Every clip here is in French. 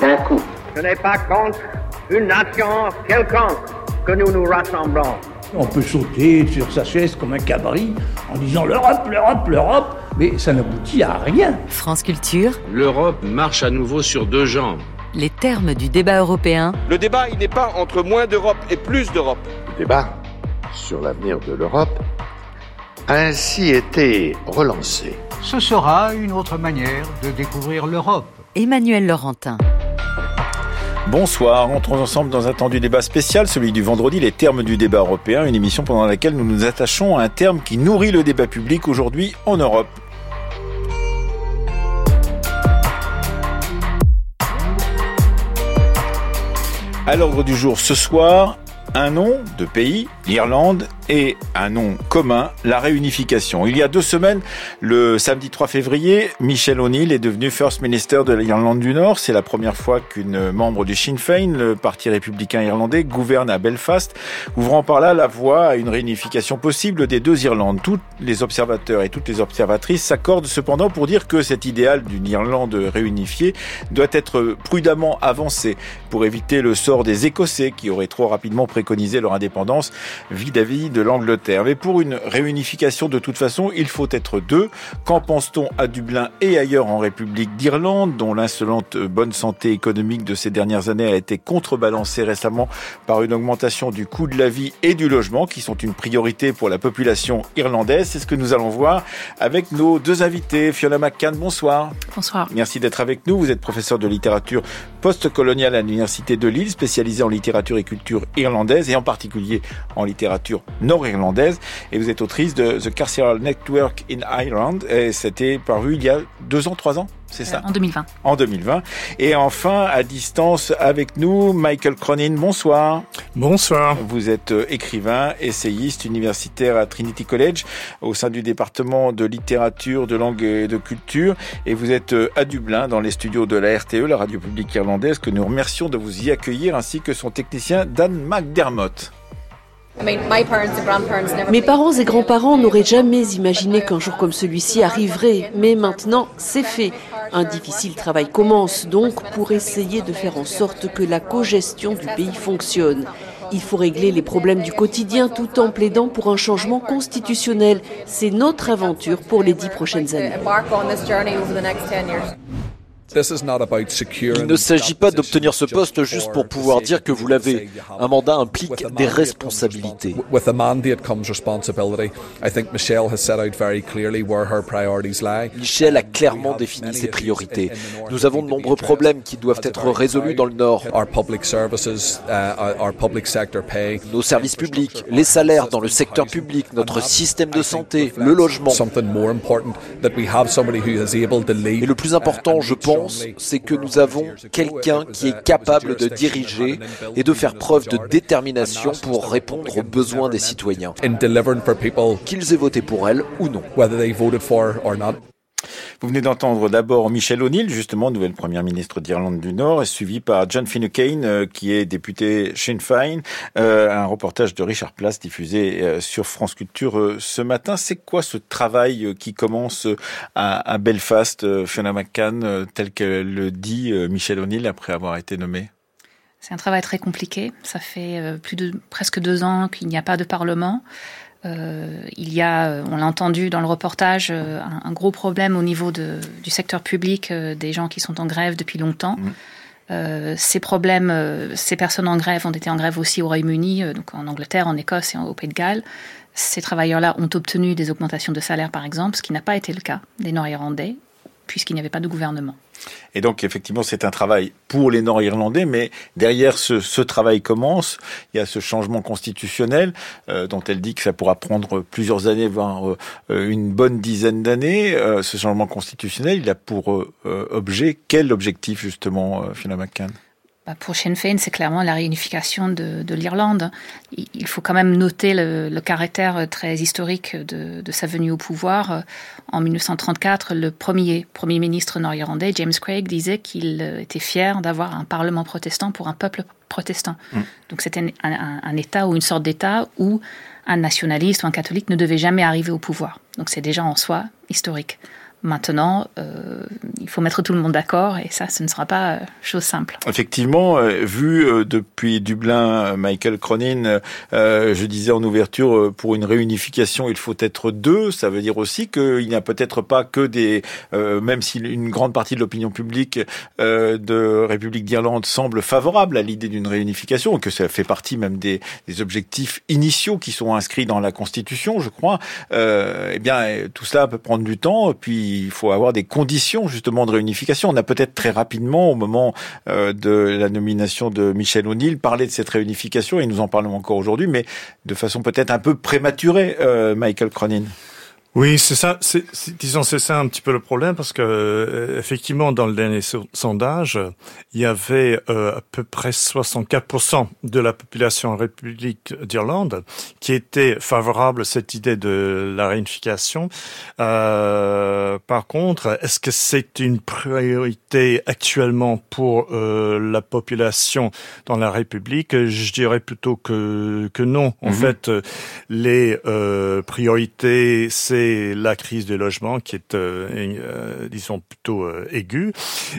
d'un coup. Ce n'est pas contre une nation quelconque que nous nous rassemblons. On peut sauter sur sa chaise comme un cabri en disant l'Europe, l'Europe, l'Europe, mais ça n'aboutit à rien. France Culture, L'Europe marche à nouveau sur deux jambes. les termes du débat européen, Le débat, il n'est pas entre moins d'Europe et plus d'Europe. Le débat sur l'avenir de l'Europe a ainsi été relancé. Ce sera une autre manière de découvrir l'Europe. Emmanuel Laurentin. Bonsoir, entrons ensemble dans un temps du débat spécial, celui du vendredi, les termes du débat européen, une émission pendant laquelle nous nous attachons à un terme qui nourrit le débat public aujourd'hui en Europe. À l'ordre du jour ce soir, un nom de pays, l'Irlande, et un nom commun, la réunification. Il y a deux semaines, le samedi 3 février, Michel O'Neill est devenu First Minister de l'Irlande du Nord. C'est la première fois qu'une membre du Sinn Féin, le parti républicain irlandais, gouverne à Belfast, ouvrant par là la voie à une réunification possible des deux Irlandes. Tous les observateurs et toutes les observatrices s'accordent cependant pour dire que cet idéal d'une Irlande réunifiée doit être prudemment avancé pour éviter le sort des Écossais qui auraient trop rapidement préconisé leur indépendance vis-à-vis de l'Angleterre. Mais pour une réunification, de toute façon, il faut être deux. Qu'en pense-t-on à Dublin et ailleurs en République d'Irlande, dont l'insolente bonne santé économique de ces dernières années a été contrebalancée récemment par une augmentation du coût de la vie et du logement, qui sont une priorité pour la population irlandaise? C'est ce que nous allons voir avec nos deux invités. Fiona McCann, bonsoir. Bonsoir. Merci d'être avec nous. Vous êtes professeur de littérature postcoloniale à l'Université de Lille, spécialisé en littérature et culture irlandaise et en particulier en littérature nord-irlandaise. Et vous êtes autrice de The Carceral Network in Ireland. Et c'était paru il y a deux ans, trois ans c'est ça En 2020. En 2020. Et enfin, à distance avec nous, Michael Cronin, bonsoir. Bonsoir. Vous êtes euh, écrivain, essayiste, universitaire à Trinity College, au sein du département de littérature, de langue et de culture. Et vous êtes euh, à Dublin, dans les studios de la RTE, la radio publique irlandaise, que nous remercions de vous y accueillir, ainsi que son technicien Dan McDermott. Mes parents et grands-parents n'auraient jamais imaginé qu'un jour comme celui-ci arriverait, mais maintenant c'est fait. Un difficile travail commence donc pour essayer de faire en sorte que la cogestion du pays fonctionne. Il faut régler les problèmes du quotidien tout en plaidant pour un changement constitutionnel. C'est notre aventure pour les dix prochaines années. Il ne s'agit pas d'obtenir ce poste juste pour pouvoir dire que vous l'avez. Un mandat implique des responsabilités. Michel a clairement défini ses priorités. Nous avons de nombreux problèmes qui doivent être résolus dans le Nord. Nos services publics, les salaires dans le secteur public, notre système de santé, le logement. Et le plus important, je pense, c'est que nous avons quelqu'un qui est capable de diriger et de faire preuve de détermination pour répondre aux besoins des citoyens, qu'ils aient voté pour elle ou non. Vous venez d'entendre d'abord Michel O'Neill, justement, nouvelle première ministre d'Irlande du Nord, suivi par John Finucane, euh, qui est député Sinn Féin. Euh, un reportage de Richard Place diffusé euh, sur France Culture ce matin. C'est quoi ce travail qui commence à, Belfast, Fiona McCann, tel que le dit Michel O'Neill après avoir été nommé? C'est un travail très compliqué. Ça fait presque deux ans qu'il n'y a pas de parlement. Euh, il y a, euh, on l'a entendu dans le reportage, euh, un, un, gros problème au niveau de, du secteur public, euh, des gens qui sont en grève depuis longtemps. Mmh. Ces problèmes, ces personnes en grève ont été en grève aussi au Royaume-Uni, donc en Angleterre, en Écosse et au Pays de Galles. Ces travailleurs-là ont obtenu des augmentations de salaire, par exemple, ce qui n'a pas été le cas des Nord-Irlandais, puisqu'il n'y avait pas de gouvernement. Et donc, effectivement, c'est un travail pour les Nord-Irlandais, mais derrière ce, travail commence, il y a ce changement constitutionnel euh, dont elle dit que ça pourra prendre plusieurs années, voire euh, une bonne dizaine d'années. Euh, ce changement constitutionnel, il a pour objet quel objectif, justement, Fiona McCann? Pour Sinn Féin, c'est clairement la réunification de, de l'Irlande. Il faut quand même noter le, le caractère très historique de, de, sa venue au pouvoir. En 1934, le premier Premier ministre nord-irlandais, James Craig, disait qu'il était fier d'avoir un parlement protestant pour un peuple protestant. Mm. Donc c'était un, un, un, État ou une sorte d'État où un nationaliste ou un catholique ne devait jamais arriver au pouvoir. Donc c'est déjà en soi historique. Maintenant, euh, il faut mettre tout le monde d'accord et ça, ce ne sera pas euh, chose simple. Effectivement, euh, vu depuis Dublin, Michael Cronin, je disais en ouverture, pour une réunification, il faut être deux. Ça veut dire aussi qu'il n'y a peut-être pas que des, même si une grande partie de l'opinion publique de République d'Irlande semble favorable à l'idée d'une réunification, que ça fait partie même des, des, objectifs initiaux qui sont inscrits dans la Constitution, je crois. eh bien, tout cela peut prendre du temps, puis il faut avoir des conditions justement de réunification. On a peut-être très rapidement, au moment euh, de la nomination de Michel O'Neill, parlé de cette réunification, et nous en parlons encore aujourd'hui, mais de façon peut-être un peu prématurée, euh, Michael Cronin. Oui, c'est ça. C'est, disons, c'est ça un petit peu le problème parce que euh, effectivement, dans le dernier sondage, il y avait euh, à peu près 64% de la population en République d'Irlande qui était favorable à cette idée de la réunification. Euh, par contre, est-ce que c'est une priorité actuellement pour euh, la population dans la République? Je dirais plutôt que que non. En mhm. fait, les priorités, c'est la crise du logement qui est, euh, euh, disons, plutôt euh, aiguë,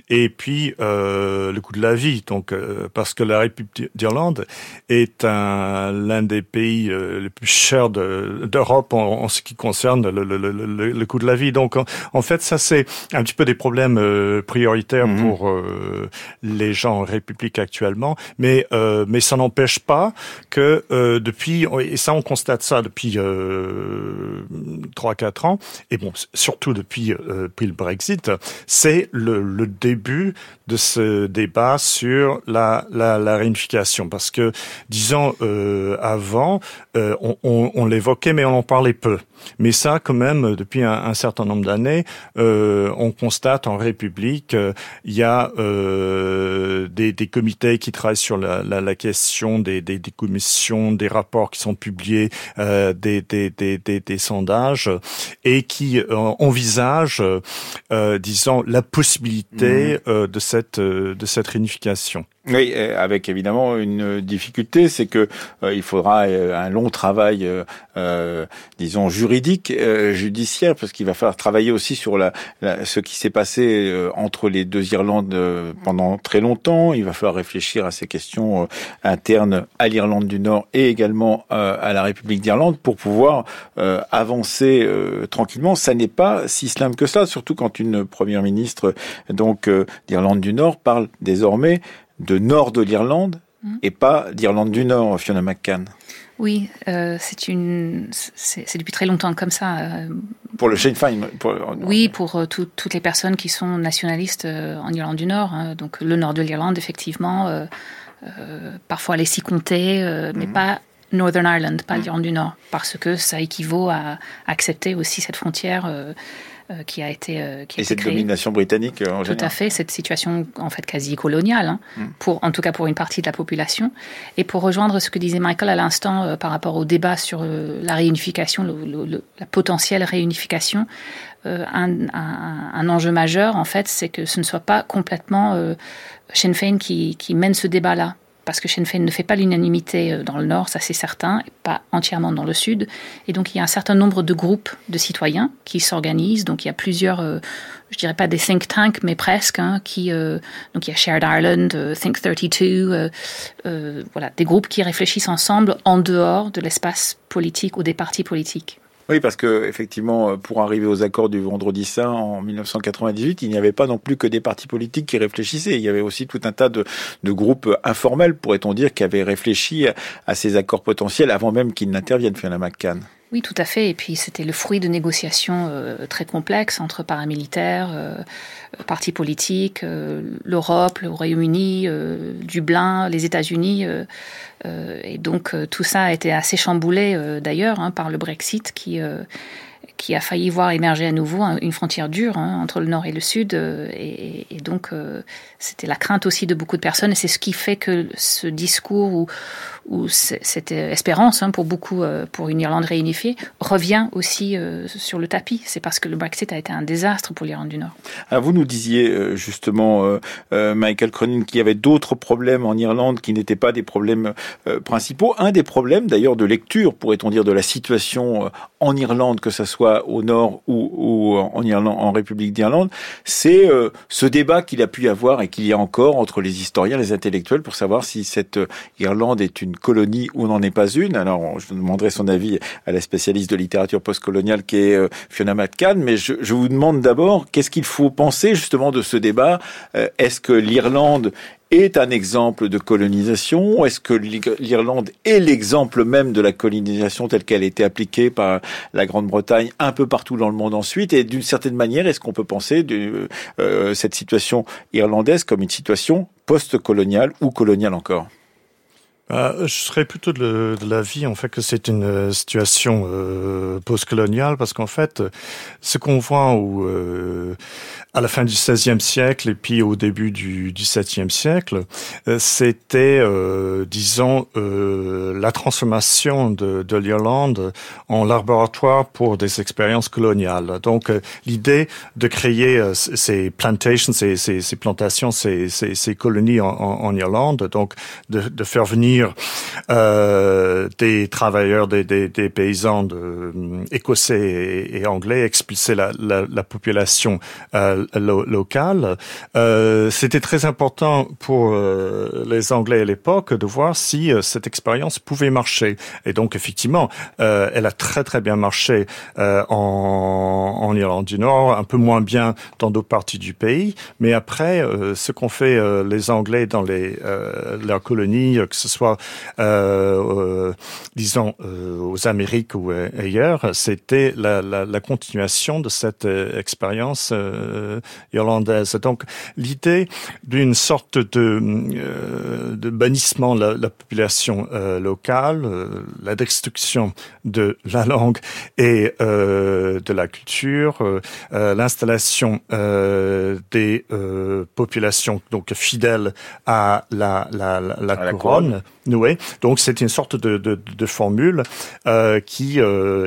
et puis le coût de la vie. Donc, parce que la République d'Irlande est l'un des pays les plus chers d'Europe en, ce qui concerne le, le, le, le, coût de la vie. Donc, en, fait, ça c'est un petit peu des problèmes prioritaires mmh. pour les gens en République actuellement, mais mais ça n'empêche pas que depuis et ça on constate ça depuis trois 3-4 ans, et bon, surtout depuis, euh, depuis le Brexit, c'est le, le, début de ce débat sur la, la, la réunification. Parce que, disons, euh, avant, euh, on, on, on l'évoquait, mais on en parlait peu. Mais ça, quand même, depuis un, un certain nombre d'années, euh, on constate en République, euh, il y a euh, des, des, comités qui travaillent sur la, la, la question des, des, des, commissions, des rapports qui sont publiés, euh, des, des, des, sondages, et qui envisagent, disons, la possibilité mmh. de cette de cette réunification. Oui, avec évidemment une difficulté, c'est que euh, il faudra euh, un long travail, euh, disons juridique, judiciaire, parce qu'il va falloir travailler aussi sur la, ce qui s'est passé entre les deux Irlandes pendant très longtemps. Il va falloir réfléchir à ces questions internes à l'Irlande du Nord et également à la République d'Irlande pour pouvoir avancer tranquillement. Ça n'est pas si simple que ça, surtout quand une première ministre donc d'Irlande du Nord parle désormais de nord de l'Irlande mm. et pas d'Irlande du Nord, Fiona McCann. Oui, euh, c'est une, c'est depuis très longtemps comme ça. Euh, pour le Sinn Féin. Pour, oui, pour euh, toutes les personnes qui sont nationalistes en Irlande du Nord. Hein. donc le nord de l'Irlande, effectivement, parfois les six comtés, mais mm. pas Northern Ireland, pas mm. l'Irlande du Nord, parce que ça équivaut à accepter aussi cette frontière qui a été euh, qui a et cette domination britannique euh, en Tout à fait, cette situation en fait quasi coloniale, hein, mm. pour en tout cas pour une partie de la population. Et pour rejoindre ce que disait Michael à l'instant par rapport au débat sur la réunification, le, la potentielle réunification, un, un, un, enjeu majeur en fait, c'est que ce ne soit pas complètement Sinn Féin qui, qui mène ce débat-là parce que Sinn Féin ne fait pas l'unanimité euh, dans le Nord, ça c'est certain, pas entièrement dans le Sud. Et donc il y a un certain nombre de groupes de citoyens qui s'organisent. Donc il y a plusieurs, euh, je dirais pas des think tanks, mais presque, hein, qui euh, donc il y a Shared Ireland, Think 32, voilà, des groupes qui réfléchissent ensemble en dehors de l'espace politique ou des partis politiques. Oui, parce que effectivement, pour arriver aux accords du Vendredi Saint en 1998, il n'y avait pas non plus que des partis politiques qui réfléchissaient. Il y avait aussi tout un tas de, de groupes informels, pourrait-on dire, qui avaient réfléchi à ces accords potentiels avant même qu'ils n'interviennent, Fiona McCann. Oui, tout à fait. Et puis c'était le fruit de négociations euh, très complexes entre paramilitaires, euh, partis politiques, euh, l'Europe, le Royaume-Uni, Dublin, les États-Unis. et donc tout ça a été assez chamboulé d'ailleurs hein, par le Brexit qui a failli voir émerger à nouveau une frontière dure hein, entre le nord et le sud. et, et, donc, c'était la crainte aussi de beaucoup de personnes. Et c'est ce qui fait que ce discours où, où cette espérance hein, pour beaucoup, euh, pour une Irlande réunifiée, revient aussi euh, sur le tapis. C'est parce que le Brexit a été un désastre pour l'Irlande du Nord. Alors vous nous disiez euh, justement, Michael Cronin, qu'il y avait d'autres problèmes en Irlande qui n'étaient pas des problèmes principaux. Un des problèmes d'ailleurs de lecture, pourrait-on dire, de la situation en Irlande, que ce soit au nord ou, en, Irlande, en République d'Irlande, c'est ce débat qu'il a pu y avoir et qu'il y a encore entre les historiens, les intellectuels, pour savoir si cette Irlande est une colonie ou n'en est pas une. Alors, je demanderai son avis à la spécialiste de littérature postcoloniale qui est Fiona McCann, mais je, je vous demande d'abord qu'est-ce qu'il faut penser justement de ce débat? Est-ce que l'Irlande est un exemple de colonisation? Est-ce que l'Irlande est l'exemple même de la colonisation telle qu'elle a été appliquée par la Grande-Bretagne un peu partout dans le monde ensuite? Et d'une certaine manière, est-ce qu'on peut penser de euh, cette situation irlandaise comme une situation post-coloniale ou coloniale encore? Euh, je serais plutôt de, l'avis en fait que c'est une euh, situation euh, postcoloniale parce qu'en fait, ce qu'on voit où euh, à la fin du XVIe siècle et puis au début du XVIIe siècle, c'était, disons, la transformation de, de l'Irlande en laboratoire pour des expériences coloniales. Donc, l'idée de créer ces plantations, ces, plantations, ces, colonies en, Irlande, donc de, de faire venir des travailleurs, des, paysans de, écossais et, anglais, expulser la, la, la population. Euh, C'était très important pour euh, les Anglais à l'époque de voir si euh, cette expérience pouvait marcher. Et donc effectivement, euh, elle a très très bien marché en, en, Irlande du Nord, un peu moins bien dans d'autres parties du pays. Mais après, ce qu'ont fait les Anglais dans les leurs colonies, que ce soit disons aux Amériques ou ailleurs, c'était la, la, la, continuation de cette expérience irlandaise. Donc l'idée d'une sorte de, euh, de bannissement de la, population euh, locale, euh, la destruction de la langue et de la culture, l'installation des populations donc fidèles à la, la, la, couronne. couronne. Donc c'est une sorte de, de, de formule qui,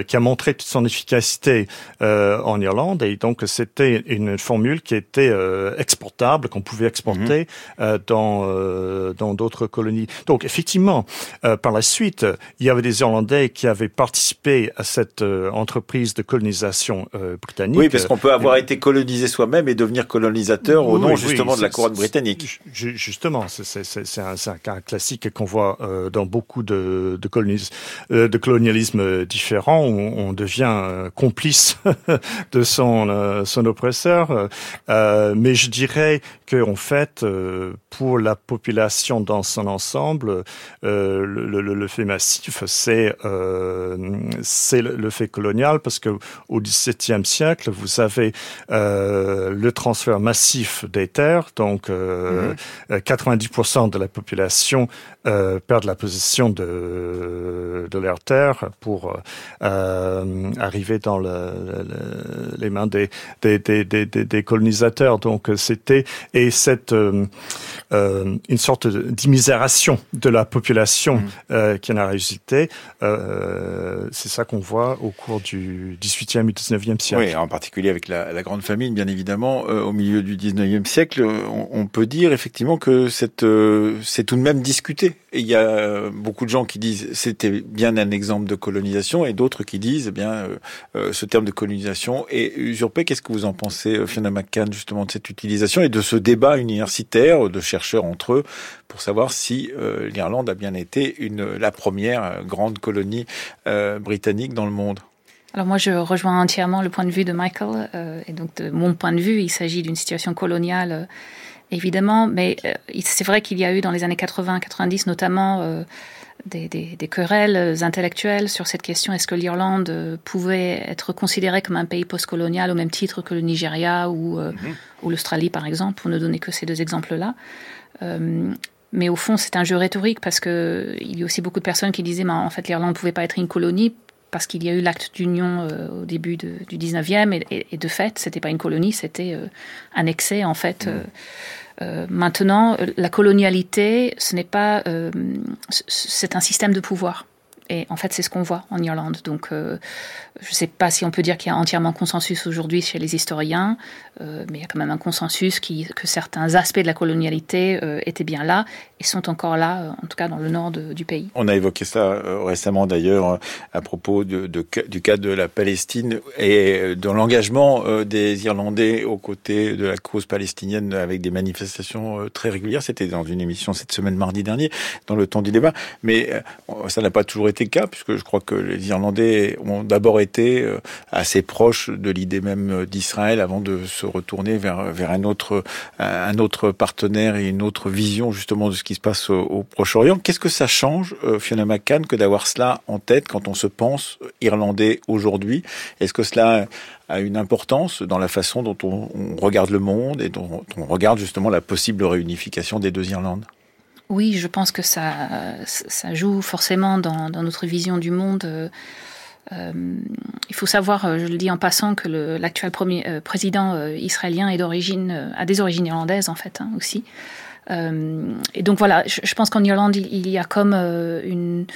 qui a montré toute son efficacité en Irlande et donc c'était une formule qui était euh, exportable, qu'on pouvait exporter mhm. euh, dans euh, dans d'autres colonies. Donc effectivement, par la suite, il y avait des Irlandais qui avaient participé à cette entreprise de colonisation britannique. Oui, parce qu'on peut avoir été colonisé soi-même et devenir colonisateur au nom justement de la couronne britannique. Justement, c'est un, un, cas classique qu'on voit dans beaucoup de, de, colonis, de colonialisme différents où on devient complice de son, son oppresseur. Euh, mais je dirais que en fait, euh, pour la population dans son ensemble, euh, le, le, le, fait massif, c'est c'est le, fait colonial parce que au XVIIe siècle, vous avez le transfert massif des terres, donc 90% mhm. de la population perd la possession de de leurs terres pour arriver dans le, les mains des des, des, des, des colonisateurs donc euh, c'était et cette euh, euh, une sorte d'immisération de la population mmh. qui en a résulté. c'est ça qu'on voit au cours du 18e et 19e siècle. Oui, en particulier avec la, la grande famine, bien évidemment, au milieu du 19e siècle, on, on, peut dire effectivement que cette c'est tout de même discuté. Et il y a beaucoup de gens qui disent c'était bien un exemple de colonisation et d'autres qui disent eh bien ce terme de colonisation est usurpé. Qu'est-ce que vous en pensez, Fiona McCann, justement de cette utilisation et de ce débat universitaire de chercheurs entre eux pour savoir si euh, l'Irlande a bien été une, la première grande colonie euh, britannique dans le monde? Alors moi, je rejoins entièrement le point de vue de Michael. Euh, et donc, de mon point de vue, il s'agit d'une situation coloniale, évidemment. Mais c'est vrai qu'il y a eu dans les années 80-90 notamment des, des, des, querelles intellectuelles sur cette question est-ce que l'Irlande euh, pouvait être considérée comme un pays postcolonial au même titre que le Nigeria ou, euh, mhm. ou l'Australie, par exemple, pour ne donner que ces deux exemples-là. Euh, mais au fond, c'est un jeu rhétorique parce que il y a aussi beaucoup de personnes qui disaient, mais en fait, l'Irlande ne pouvait pas être une colonie parce qu'il y a eu l'acte d'union au début de, du 19e et, et, de fait, c'était pas une colonie, c'était annexé en fait. Mhm. Euh, maintenant, la colonialité, ce n'est pas, euh, c'est un système de pouvoir. Et en fait, c'est ce qu'on voit en Irlande. Donc, euh, je ne sais pas si on peut dire qu'il y a entièrement consensus aujourd'hui chez les historiens, euh, mais il y a quand même un consensus qui, que certains aspects de la colonialité euh, étaient bien là et sont encore là, en tout cas dans le nord du pays. On a évoqué ça récemment d'ailleurs à propos du cas de la Palestine et de l'engagement des Irlandais aux côtés de la cause palestinienne avec des manifestations très régulières. C'était dans une émission cette semaine mardi dernier, dans le temps du débat. Mais ça n'a pas toujours été le cas, puisque je crois que les Irlandais ont d'abord été euh, assez proches de l'idée même d'Israël avant de se retourner vers, un autre partenaire et une autre vision justement de ce qui se passe au, Proche-Orient. Qu'est-ce que ça change, euh, Fiona McCann, que d'avoir cela en tête quand on se pense irlandais aujourd'hui? Est-ce que cela a une importance dans la façon dont on, regarde le monde et dont on regarde justement la possible réunification des deux Irlandes? Oui, je pense que ça, joue forcément dans, notre vision du monde. Euh, euh, il faut savoir, euh, je le dis en passant, que l'actuel premier président israélien est d'origine, a des origines irlandaises en fait hein, aussi. Et donc voilà, je, pense qu'en Irlande, il, y a comme une,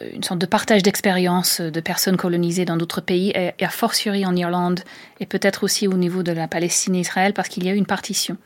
une sorte de partage d'expériences de personnes colonisées dans d'autres pays, et, et, a fortiori en Irlande, et peut-être aussi au niveau de la Palestine et Israël, parce qu'il y a eu une partition.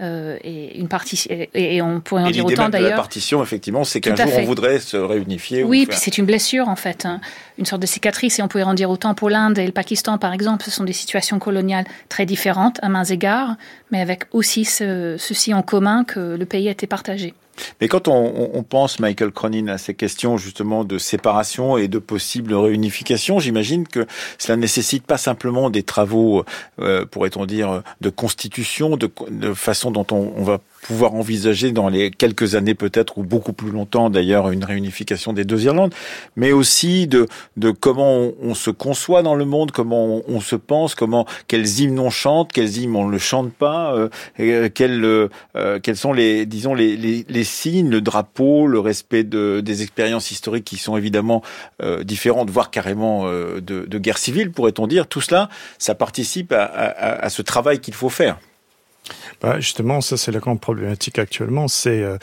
Euh, et une partie et, on pourrait en dire autant d'ailleurs. La partition, effectivement, c'est qu'un jour on voudrait se réunifier. Oui, puis c'est une blessure en fait, hein. une sorte de cicatrice, et on pourrait en dire autant pour l'Inde et le Pakistan, par exemple. Ce sont des situations coloniales très différentes à mains égards, mais avec aussi ceci en commun que le pays a été partagé. Mais quand on, on, pense, Michael Cronin, à ces questions justement de séparation et de possible réunification, j'imagine que cela nécessite pas simplement des travaux, euh, pourrait-on dire, de constitution, de, de façon dont on, on va pouvoir envisager dans les quelques années peut-être ou beaucoup plus longtemps d'ailleurs une réunification des deux Irlandes, mais aussi de, de comment on, se conçoit dans le monde, comment on, se pense, comment quels hymnes on chante, quels hymnes on ne le chante pas, euh, euh quels, euh, quels sont les disons les, les, les, signes, le drapeau, le respect de, des expériences historiques qui sont évidemment euh, différentes, voire carrément euh, de, de, guerre civile pourrait-on dire. Tout cela, ça participe à, à, à ce travail qu'il faut faire. Bah justement, ça c'est la grande problématique actuellement. C'est euh,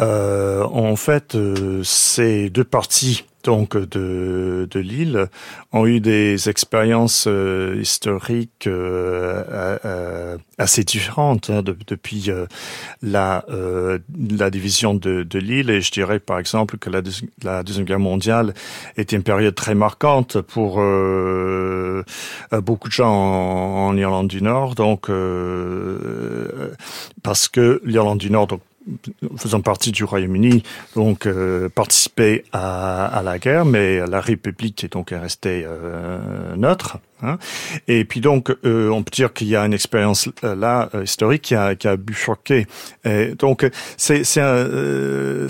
euh, en fait euh, ces deux parties donc de, de l'île ont eu des expériences euh, historiques euh, euh, assez différentes hein, de, depuis la, la division de, de l'île et je dirais par exemple que la, la deuxième guerre mondiale était une période très marquante pour beaucoup de gens en, en, Irlande du Nord. Donc parce que l'Irlande du Nord donc faisant partie du Royaume-Uni, donc euh, participer à, à, la guerre, mais la République est donc restée euh, neutre. Hein. Et puis donc, euh, on peut dire qu'il y a une expérience euh, là euh, historique qui a, qui a. Et donc, c'est c'est un,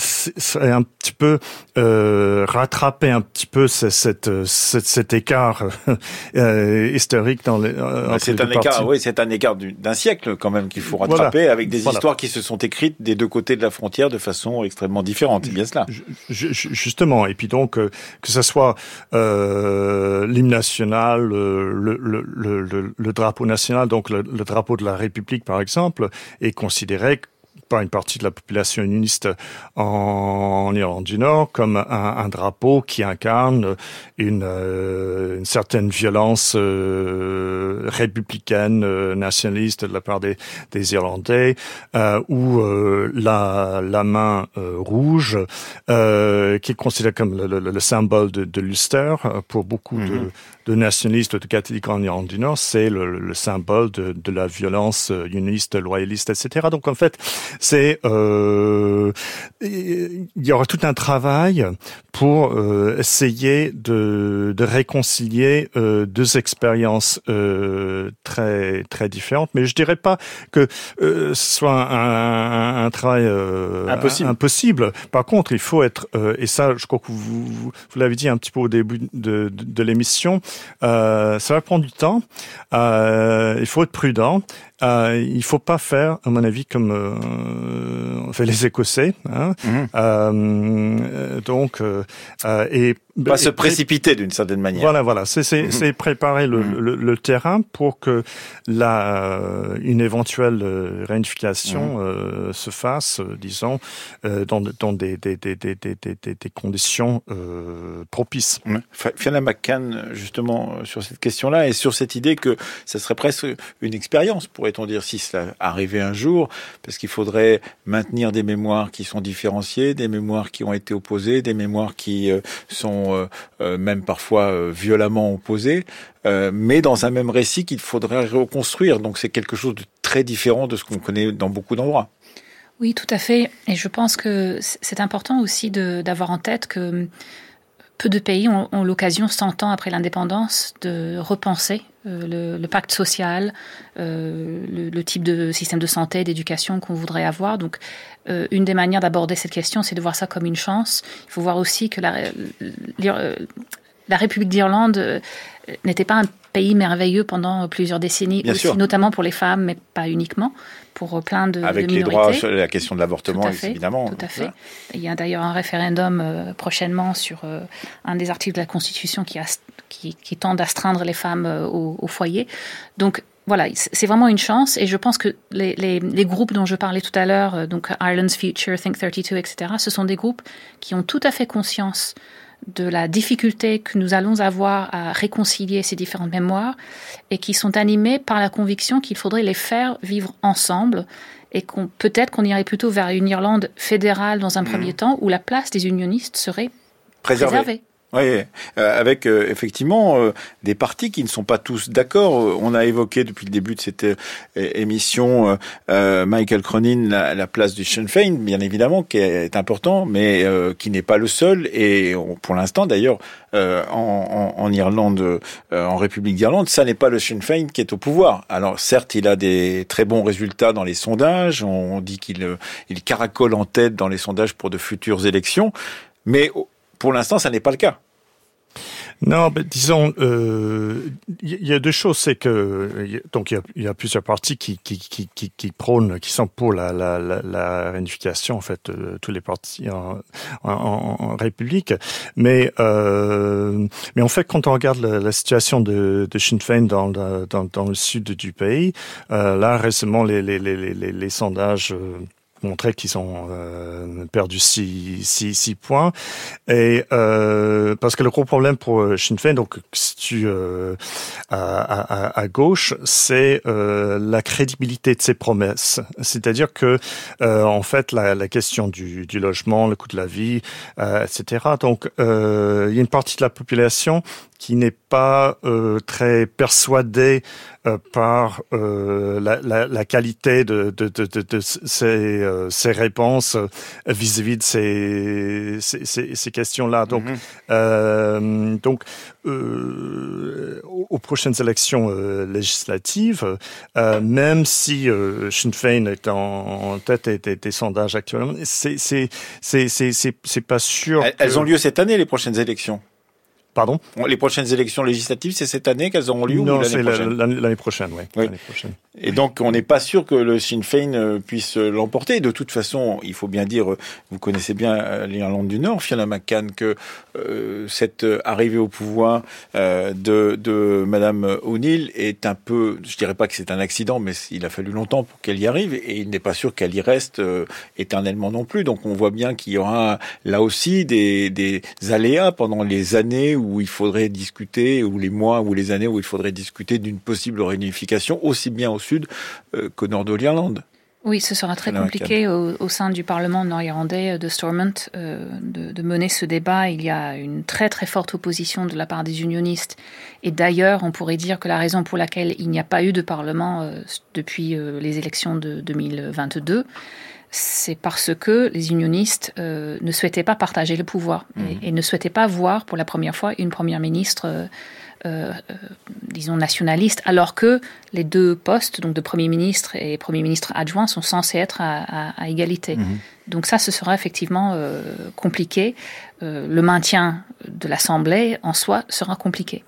un petit peu rattraper un petit peu cette, cette, cet écart historique dans les. c'est un écart, oui, c'est un écart d'un siècle quand même qu'il faut rattraper avec des histoires qui se sont écrites des deux de la frontière de façon extrêmement différente. C'est bien cela. Justement, et puis donc que ce soit l'hymne national le, le, le, drapeau national, donc le, drapeau de la République par exemple, est considéré par une partie de la population unioniste en, Irlande du Nord comme un, drapeau qui incarne une, euh, une certaine violence euh, républicaine, euh, nationaliste de la part des, des Irlandais, euh, la, la main rouge, qui est considérée comme le, le, le symbole de, de l'Ulster pour beaucoup de, mhm. de nationalistes de catholiques en Irlande du Nord, c'est le, le, symbole de, de la violence unioniste, loyaliste, etc. Donc en fait, c'est euh, il y aura tout un travail pour euh, essayer de, de réconcilier euh, deux expériences euh, très très différentes. Mais je dirais pas que euh, ce soit un, un, travail euh, impossible. impossible. Par contre, il faut être et ça, je crois que vous vous, vous l'avez dit un petit peu au début de, de, de l'émission, ça va prendre du temps. il faut être prudent. Euh, il faut pas faire, à mon avis, comme euh, fait les Écossais. Hein. Mhm. Euh, donc, euh, et pas se précipiter d'une certaine manière. Voilà, voilà, c'est mhm. préparer mhm. le, le, terrain pour que la une éventuelle réunification mhm. se fasse, disons, dans, dans des, des, des, des, des, des conditions propices. Fiona McCann, justement, sur cette question-là et sur cette idée que ça serait presque une expérience, pourrait-on dire, si cela arrivait un jour, parce qu'il faudrait maintenir des mémoires qui sont différenciées, des mémoires qui ont été opposées, des mémoires qui sont euh, euh, même parfois euh, violemment opposés, mais dans un même récit qu'il faudrait reconstruire. Donc c'est quelque chose de très différent de ce qu'on connaît dans beaucoup d'endroits. Oui, tout à fait. Et je pense que c'est important aussi d'avoir en tête que peu de pays ont, l'occasion, 100 ans après l'indépendance, de repenser le, pacte social, le, type de système de santé, d'éducation qu'on voudrait avoir. Donc, euh, une des manières d'aborder cette question, c'est de voir ça comme une chance. Il faut voir aussi que la, euh, la République d'Irlande euh, n'était pas un pays merveilleux pendant plusieurs décennies, aussi, notamment pour les femmes, mais pas uniquement, pour plein de Avec les droits sur la question de l'avortement, évidemment. Tout à fait. Il y a d'ailleurs un référendum prochainement sur un des articles de la Constitution qui, a, qui, qui tend d'astreindre les femmes au, au, foyer. Donc voilà, c'est vraiment une chance et je pense que les, les, les groupes dont je parlais tout à l'heure, euh, donc Ireland's Future, Think 32, etc., ce sont des groupes qui ont tout à fait conscience de la difficulté que nous allons avoir à réconcilier ces différentes mémoires et qui sont animés par la conviction qu'il faudrait les faire vivre ensemble et qu'on peut-être qu'on irait plutôt vers une Irlande fédérale dans un mmh. premier temps où la place des unionistes serait préservée. Oui, euh, avec euh, effectivement euh, des partis qui ne sont pas tous d'accord. On a évoqué depuis le début de cette émission Michael Cronin la, place du Sinn Féin, bien évidemment, qui est important, mais qui n'est pas le seul. Et pour l'instant, d'ailleurs, en, en, Irlande, en République d'Irlande, ça n'est pas le Sinn Féin qui est au pouvoir. Alors certes, il a des très bons résultats dans les sondages. On dit qu'il il caracole en tête dans les sondages pour de futures élections, mais pour l'instant, ça n'est pas le cas. Non, mais disons, il euh, y, a deux choses, c'est que donc il y, a, plusieurs partis qui prônent, qui sont pour la, réunification, en fait, euh, tous les partis en, en, République. Mais euh, mais en fait, quand on regarde la, situation de, de Sinn Féin dans, dans, dans le sud du pays, euh, là récemment les les les les, les sondages montrer qu'ils ont euh, perdu six, points. Et euh, parce que le gros problème pour euh, Sinn Féin, donc si tu euh, à, à, à, gauche, c'est euh, la crédibilité de ses promesses. C'est-à-dire que en fait la, la question du, du, logement, le coût de la vie, etc. Donc il y a une partie de la population qui n'est pas euh, très persuadé euh, par euh, la, la, la, qualité de, de, de, de ces, euh, ces, réponses vis-à-vis de ces, ces, ces questions-là. Donc, mm-hmm. donc aux, prochaines élections législatives, même si Sinn Féin est en, tête des, des, sondages actuellement, c'est c'est c'est c'est pas sûr. elles ont lieu cette année les prochaines élections? Pardon Les prochaines élections législatives, c'est cette année qu'elles auront lieu Non, c'est l'année prochaine, oui. oui. Prochaine. Et donc, on n'est pas sûr que le Sinn Féin euh, puisse euh, l'emporter. De toute façon, il faut bien dire, euh, vous connaissez bien l'Irlande du Nord, Fiona McCann, que euh, cette arrivée au pouvoir euh, de, de Madame O'Neill est un peu, je dirais pas que c'est un accident, mais il a fallu longtemps pour qu'elle y arrive, et il n'est pas sûr qu'elle y reste euh, éternellement non plus. Donc, on voit bien qu'il y aura là aussi des, des aléas pendant les années où il faudrait discuter, ou les mois ou les années où il faudrait discuter d'une possible réunification, aussi bien au sud euh, qu'au nord de l'Irlande. Oui, ce sera très compliqué au, sein du Parlement nord-irlandais de Stormont euh, de, mener ce débat. Il y a une très très forte opposition de la part des unionistes. Et d'ailleurs, on pourrait dire que la raison pour laquelle il n'y a pas eu de Parlement euh, depuis les élections de 2022, c'est parce que les unionistes ne souhaitaient pas partager le pouvoir et, mhm. et, ne souhaitaient pas voir pour la première fois une première ministre euh, euh, disons, nationaliste, alors que les deux postes, donc de Premier ministre et Premier ministre adjoint, sont censés être à, égalité. Mhm. Donc ça, ce sera effectivement euh, compliqué. le maintien de l'Assemblée, en soi, sera compliqué.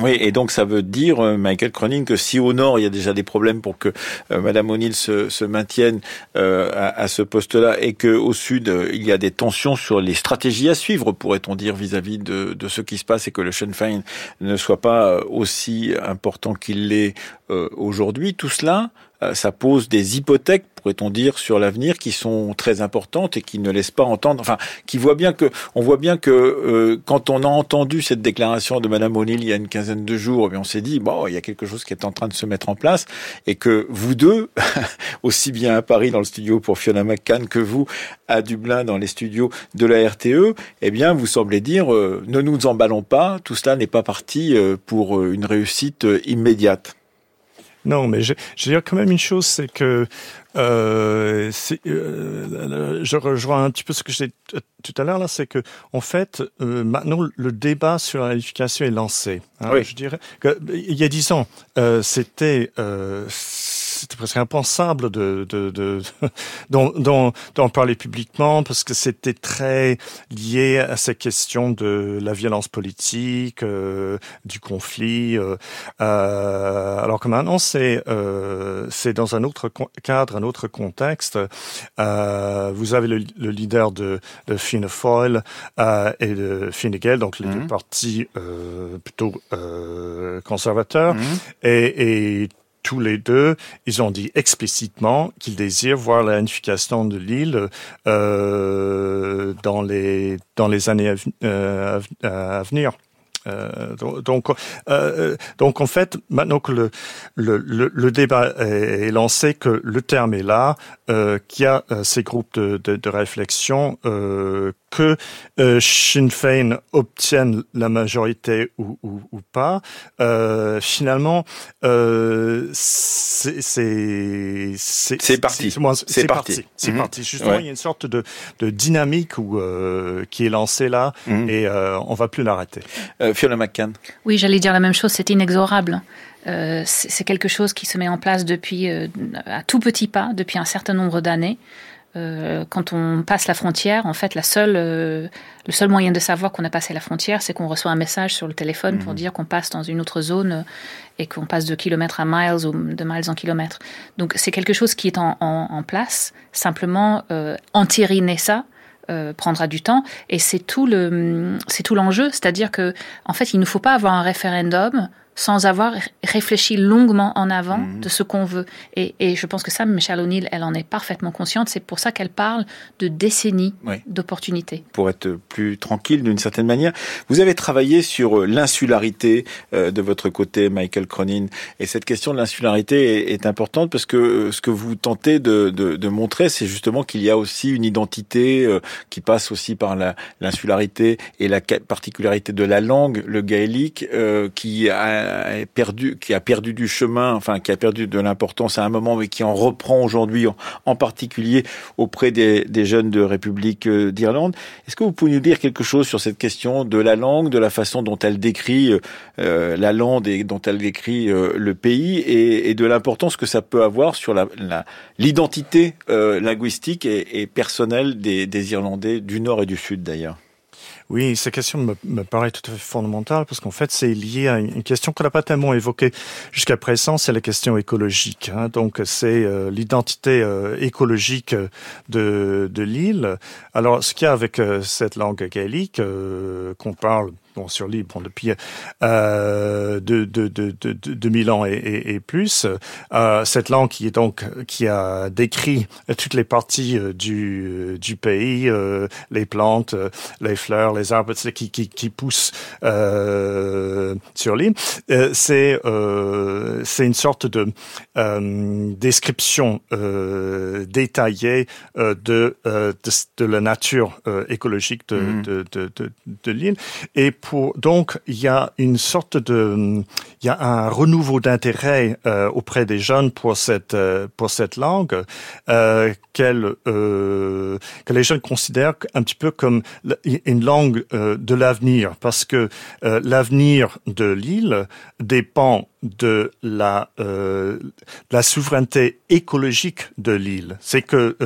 Oui, et donc ça veut dire, euh, Michael Cronin, que si au nord il y a déjà des problèmes pour que euh, Madame O'Neill se, maintienne euh, à, ce poste-là, et que au sud il y a des tensions sur les stratégies à suivre, pourrait-on dire, vis-à-vis de, de, ce qui se passe, et que le Sinn Féin ne soit pas aussi important qu'il l'est aujourd'hui, tout cela, ça pose des hypothèques pourrait-on dire, sur l'avenir, qui sont très importantes et qui ne laissent pas entendre, enfin, qui voient bien que, on voit bien que euh, quand on a entendu cette déclaration de Madame O'Neill il y a une quinzaine de jours, eh on s'est dit bon, il y a quelque chose qui est en train de se mettre en place et que vous deux, aussi bien à Paris dans le studio pour Fiona McCann que vous à Dublin dans les studios de la RTE, eh bien, vous semblez dire euh, ne nous emballons pas, tout cela n'est pas parti euh, pour une réussite immédiate. Non, mais je, je veux dire quand même une chose, c'est que euh, euh, je rejoins un petit peu ce que j'ai tout à l'heure là, c'est que en fait euh, maintenant le débat sur la qualification est lancé. Hein, oui. Je dirais que, il y a dix ans, c'était c'était presque impensable de de de d'en parler publiquement parce que c'était très lié à ces questions de la violence politique, euh, du conflit. Euh, euh, alors que maintenant c'est euh, c'est dans un autre cadre, un autre contexte. Vous avez le, le, leader de, de Fianna Fáil et de Fine Gael, donc les mmh. deux partis plutôt conservateurs, mmh. et, et tous les deux, ils ont dit explicitement qu'ils désirent voir la unification de l'île euh, dans les dans les années à, euh, venir. Euh, donc, euh, donc en fait, maintenant que le, le, le, débat est, lancé, que le terme est là, qu'il y a ces groupes de, de, de réflexion, que euh, Sinn Féin obtienne la majorité ou, ou, ou pas, euh, finalement, euh, c'est c'est parti. C'est parti. C'est parti. Justement, ouais. il y a une sorte de, de dynamique où, euh, qui est lancée là -hmm. et euh, on va plus l'arrêter. Euh, Fiona McCann. Oui, j'allais dire la même chose. C'est inexorable. Euh, c'est quelque chose qui se met en place depuis euh, à tout petit pas, depuis un certain nombre d'années. Euh, quand on passe la frontière, en fait, la seule, euh, le seul moyen de savoir qu'on a passé la frontière, c'est qu'on reçoit un message sur le téléphone mmh. pour dire qu'on passe dans une autre zone et qu'on passe de kilomètres à miles ou de miles en kilomètres. Donc c'est quelque chose qui est en, en, en place. Simplement, euh, entériner ça, euh, prendra du temps et c'est tout le c'est tout l'enjeu c'est-à-dire que en fait il ne faut pas avoir un référendum sans avoir réfléchi longuement en avant mmh. de ce qu'on veut. Et, et, je pense que ça, Michelle O'Neill, elle en est parfaitement consciente. C'est pour ça qu'elle parle de décennies oui. d'opportunités. Pour être plus tranquille d'une certaine manière. Vous avez travaillé sur l'insularité euh, de votre côté, Michael Cronin. Et cette question de l'insularité est, est, importante parce que euh, ce que vous tentez de, de, de montrer, c'est justement qu'il y a aussi une identité euh, qui passe aussi par l'insularité et la particularité de la langue, le gaélique, euh, qui a perdu, qui a perdu du chemin, enfin qui a perdu de l'importance à un moment, mais qui en reprend aujourd'hui, en, particulier auprès des, jeunes de République euh, d'Irlande. Est-ce que vous pouvez nous dire quelque chose sur cette question de la langue, de la façon dont elle décrit euh, la langue et dont elle décrit euh, le pays, et, de l'importance que ça peut avoir sur l'identité euh, linguistique et, personnelle des Irlandais du Nord et du Sud d'ailleurs? Oui, cette question me, paraît tout à fait fondamentale parce qu'en fait, c'est lié à une question qu'on n'a pas tellement évoquée jusqu'à présent, c'est la question écologique. Hein. Donc, c'est euh, l'identité euh, écologique de, de l'île. Alors, ce qu'il y a avec euh, cette langue gaélique euh, qu'on parle bon, sur l'île bon, depuis euh, de, de, de, de, de 2000 ans et, et, et plus. Euh, cette langue qui est donc qui a décrit toutes les parties euh, du, du pays, euh, les plantes, les fleurs, les arbres qui, qui, qui poussent sur l'île. C'est c'est une sorte de description détaillée de, de, de la nature écologique de, mmh. de, de, de, de l'île et pour donc il y a une sorte de il y a un renouveau d'intérêt euh, auprès des jeunes pour cette euh, pour cette langue euh, qu'elle euh, que les jeunes considèrent un petit peu comme une langue euh, de l'avenir. Parce que euh, l'avenir de l'île dépend de la, la souveraineté écologique de l'île. C'est que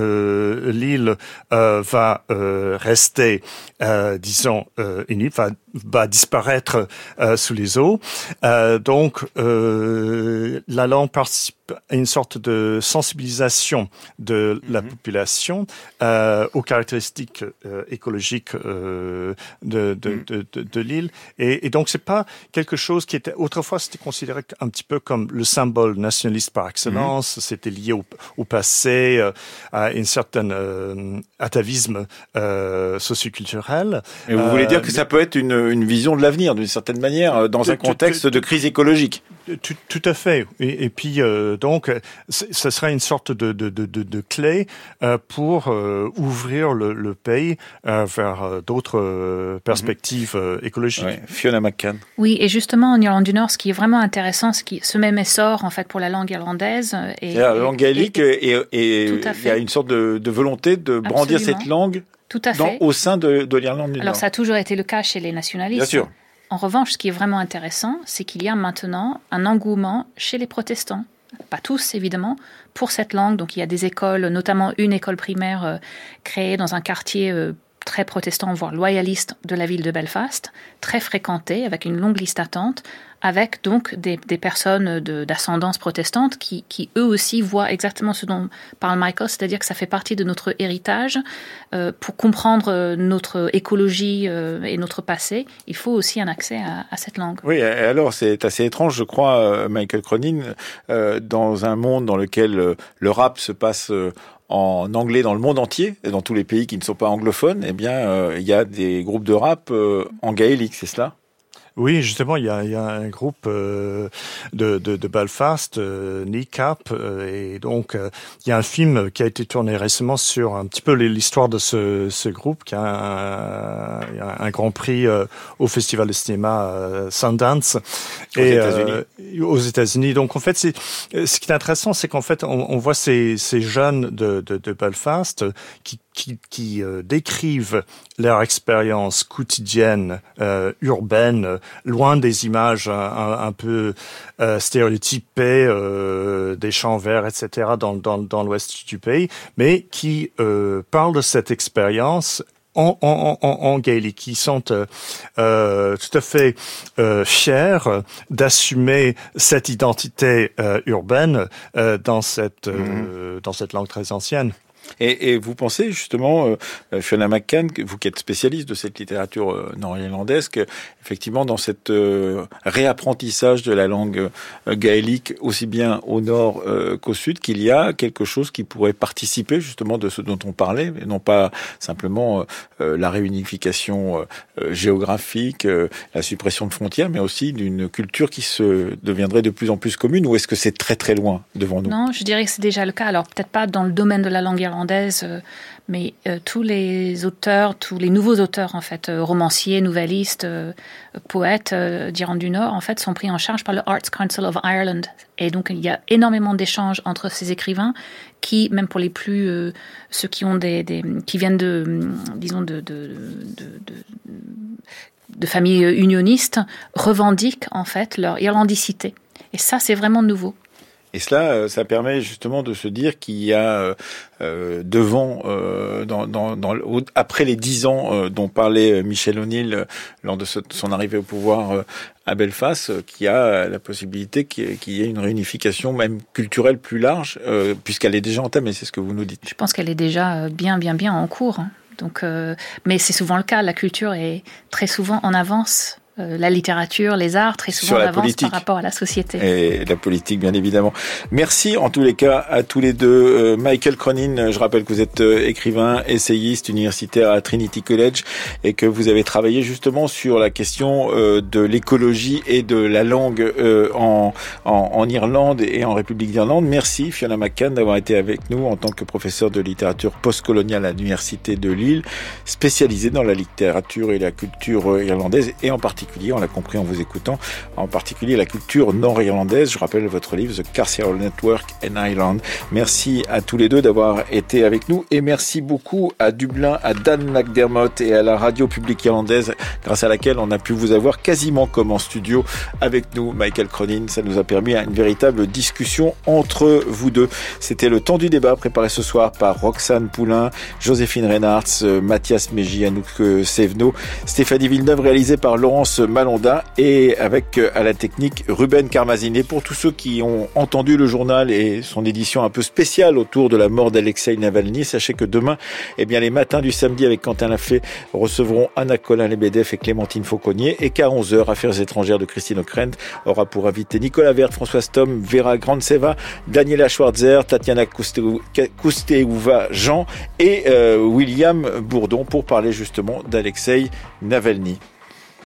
l'île va rester, disons, unie, va, va disparaître sous les eaux. donc, la langue participe une sorte de sensibilisation de la mhm. population euh, aux caractéristiques euh, écologiques euh, de, de, mhm. de, l'île. Et, et donc, c'est pas quelque chose qui était autrefois c'était considéré un petit peu comme le symbole nationaliste par excellence. Mhm. C'était lié au, au passé, à une certaine atavisme socioculturel. Et vous voulez dire que ça peut être une, une vision de l'avenir, d'une certaine manière, dans un contexte de crise écologique tout, tout, à fait. Et, et puis euh, donc, ce serait une sorte de, de, de, de clé euh, pour euh, ouvrir le, le pays vers d'autres perspectives écologiques. Fiona McCann. Oui, et justement en Irlande du Nord, ce qui est vraiment intéressant, ce qui ce même essor en fait pour la langue irlandaise. Et, la langue gaélique, et, et, il y a une sorte de, de volonté de brandir cette langue. Tout à fait. Dans, au sein de, de l'Irlande du Nord. Alors ça a toujours été le cas chez les nationalistes. Bien sûr. En revanche, ce qui est vraiment intéressant, c'est qu'il y a maintenant un engouement chez les protestants. Pas tous, évidemment, pour cette langue. Donc il y a des écoles, notamment une école primaire euh, créée dans un quartier euh, très protestant, voire loyaliste de la ville de Belfast, très fréquentée, avec une longue liste d'attente, avec donc des, personnes d'ascendance protestante qui, eux aussi voient exactement ce dont parle Michael, c'est-à-dire que ça fait partie de notre héritage. Euh, pour comprendre euh, notre écologie euh, et notre passé, il faut aussi un accès à, cette langue. Oui, alors c'est assez étrange, je crois, Michael Cronin, dans un monde dans lequel le rap se passe en anglais dans le monde entier, et dans tous les pays qui ne sont pas anglophones, eh bien, il y a des groupes de rap en gaélique, c'est cela? Oui, justement, il y a, il y a un groupe euh, de, de, de, Belfast, euh, Kneecap, euh, et donc euh, il y a un film qui a été tourné récemment sur un petit peu l'histoire de ce, ce groupe, qui a un, un grand prix euh, au Festival de cinéma euh, Sundance aux et États-Unis. aux États-Unis. Donc en fait, c'est ce qui est intéressant, c'est qu'en fait, on, on, voit ces, ces jeunes de, de, de Belfast qui qui, qui euh, décrivent leur expérience quotidienne euh, urbaine, loin des images un, un peu euh, stéréotypées euh, des champs verts, etc., dans, dans, dans l'ouest du pays, mais qui euh, parlent de cette expérience en, en, en, en gaélique, qui sont euh, euh, tout à fait euh, fiers d'assumer cette identité euh, urbaine euh, dans cette mmh. dans cette langue très ancienne. Et, vous pensez justement, euh, Fiona McCann, vous qui êtes spécialiste de cette littérature euh, nord-irlandaise, effectivement dans cet euh, réapprentissage de la langue euh, gaélique aussi bien au nord euh, qu'au sud, qu'il y a quelque chose qui pourrait participer justement de ce dont on parlait, et non pas simplement euh, la réunification géographique, la suppression de frontières, mais aussi d'une culture qui se deviendrait de plus en plus commune, ou est-ce que c'est très très loin devant nous? Non, je dirais que c'est déjà le cas. Alors peut-être pas dans le domaine de la langue irlandaise, euh, mais euh, tous les auteurs, tous les nouveaux auteurs en fait, euh, romanciers, nouvellistes, poètes d'Irlande du Nord, en fait, sont pris en charge par le Arts Council of Ireland. Et donc il y a énormément d'échanges entre ces écrivains qui, même pour les plus ceux qui ont des, qui viennent de, disons de, de, de, de de familles unionistes revendiquent en fait leur irlandicité. Et ça, c'est vraiment nouveau. Et cela, euh, ça permet justement de se dire qu'il y a euh, euh devant, euh, dans, dans, dans, après les dix ans euh, dont parlait Michel O'Neill lors de son arrivée au pouvoir à Belfast, qu'il y a la possibilité qu'il y ait une réunification même culturelle plus large, puisqu'elle est déjà entamée, c'est ce que vous nous dites. Je pense qu'elle est déjà bien, bien, bien en cours. Donc, mais c'est souvent le cas. La culture est très souvent en avance euh, la littérature, les arts, très souvent en avance par rapport à la société. Et la politique, bien évidemment. Merci en tous les cas à tous les deux. Euh, Michael Cronin, je rappelle que vous êtes euh, écrivain, essayiste universitaire à Trinity College et que vous avez travaillé justement sur la question de l'écologie et de la langue en, en, en, Irlande et en République d'Irlande. Merci Fiona McCann d'avoir été avec nous en tant que professeur de littérature postcoloniale à l'université de Lille, spécialisée dans la littérature et la culture irlandaise et en particulier particulier, on l'a compris en vous écoutant, en particulier la culture nord-irlandaise. Je rappelle votre livre The Carceral Network and Ireland. Merci à tous les deux d'avoir été avec nous et merci beaucoup à Dublin, à Dan McDermott et à la radio publique irlandaise grâce à laquelle on a pu vous avoir quasiment comme en studio avec nous, Michael Cronin. Ça nous a permis une véritable discussion entre vous deux. C'était le temps du débat préparé ce soir par Roxane Poulain, Joséphine Reynards, Mathias Méji, Anouk Sevno, Stéphanie Villeneuve, réalisé par Malonda et avec à la technique Ruben Carmaziné. Pour tous ceux qui ont entendu le journal et son édition un peu spéciale autour de la mort d'Alexei Navalny, sachez que demain, eh bien, les matins du samedi avec Quentin Lafay recevront Anna Colin Lebedev et Clémentine Fauconnier et qu'à 11h, Affaires étrangères de Christine O'Krent aura pour invité Nicolas Vert, François Stom, Vera Grandseva, Daniela Schwarzer, Tatiana Kousteuva Jean et euh, William Bourdon pour parler justement d'Alexei Navalny.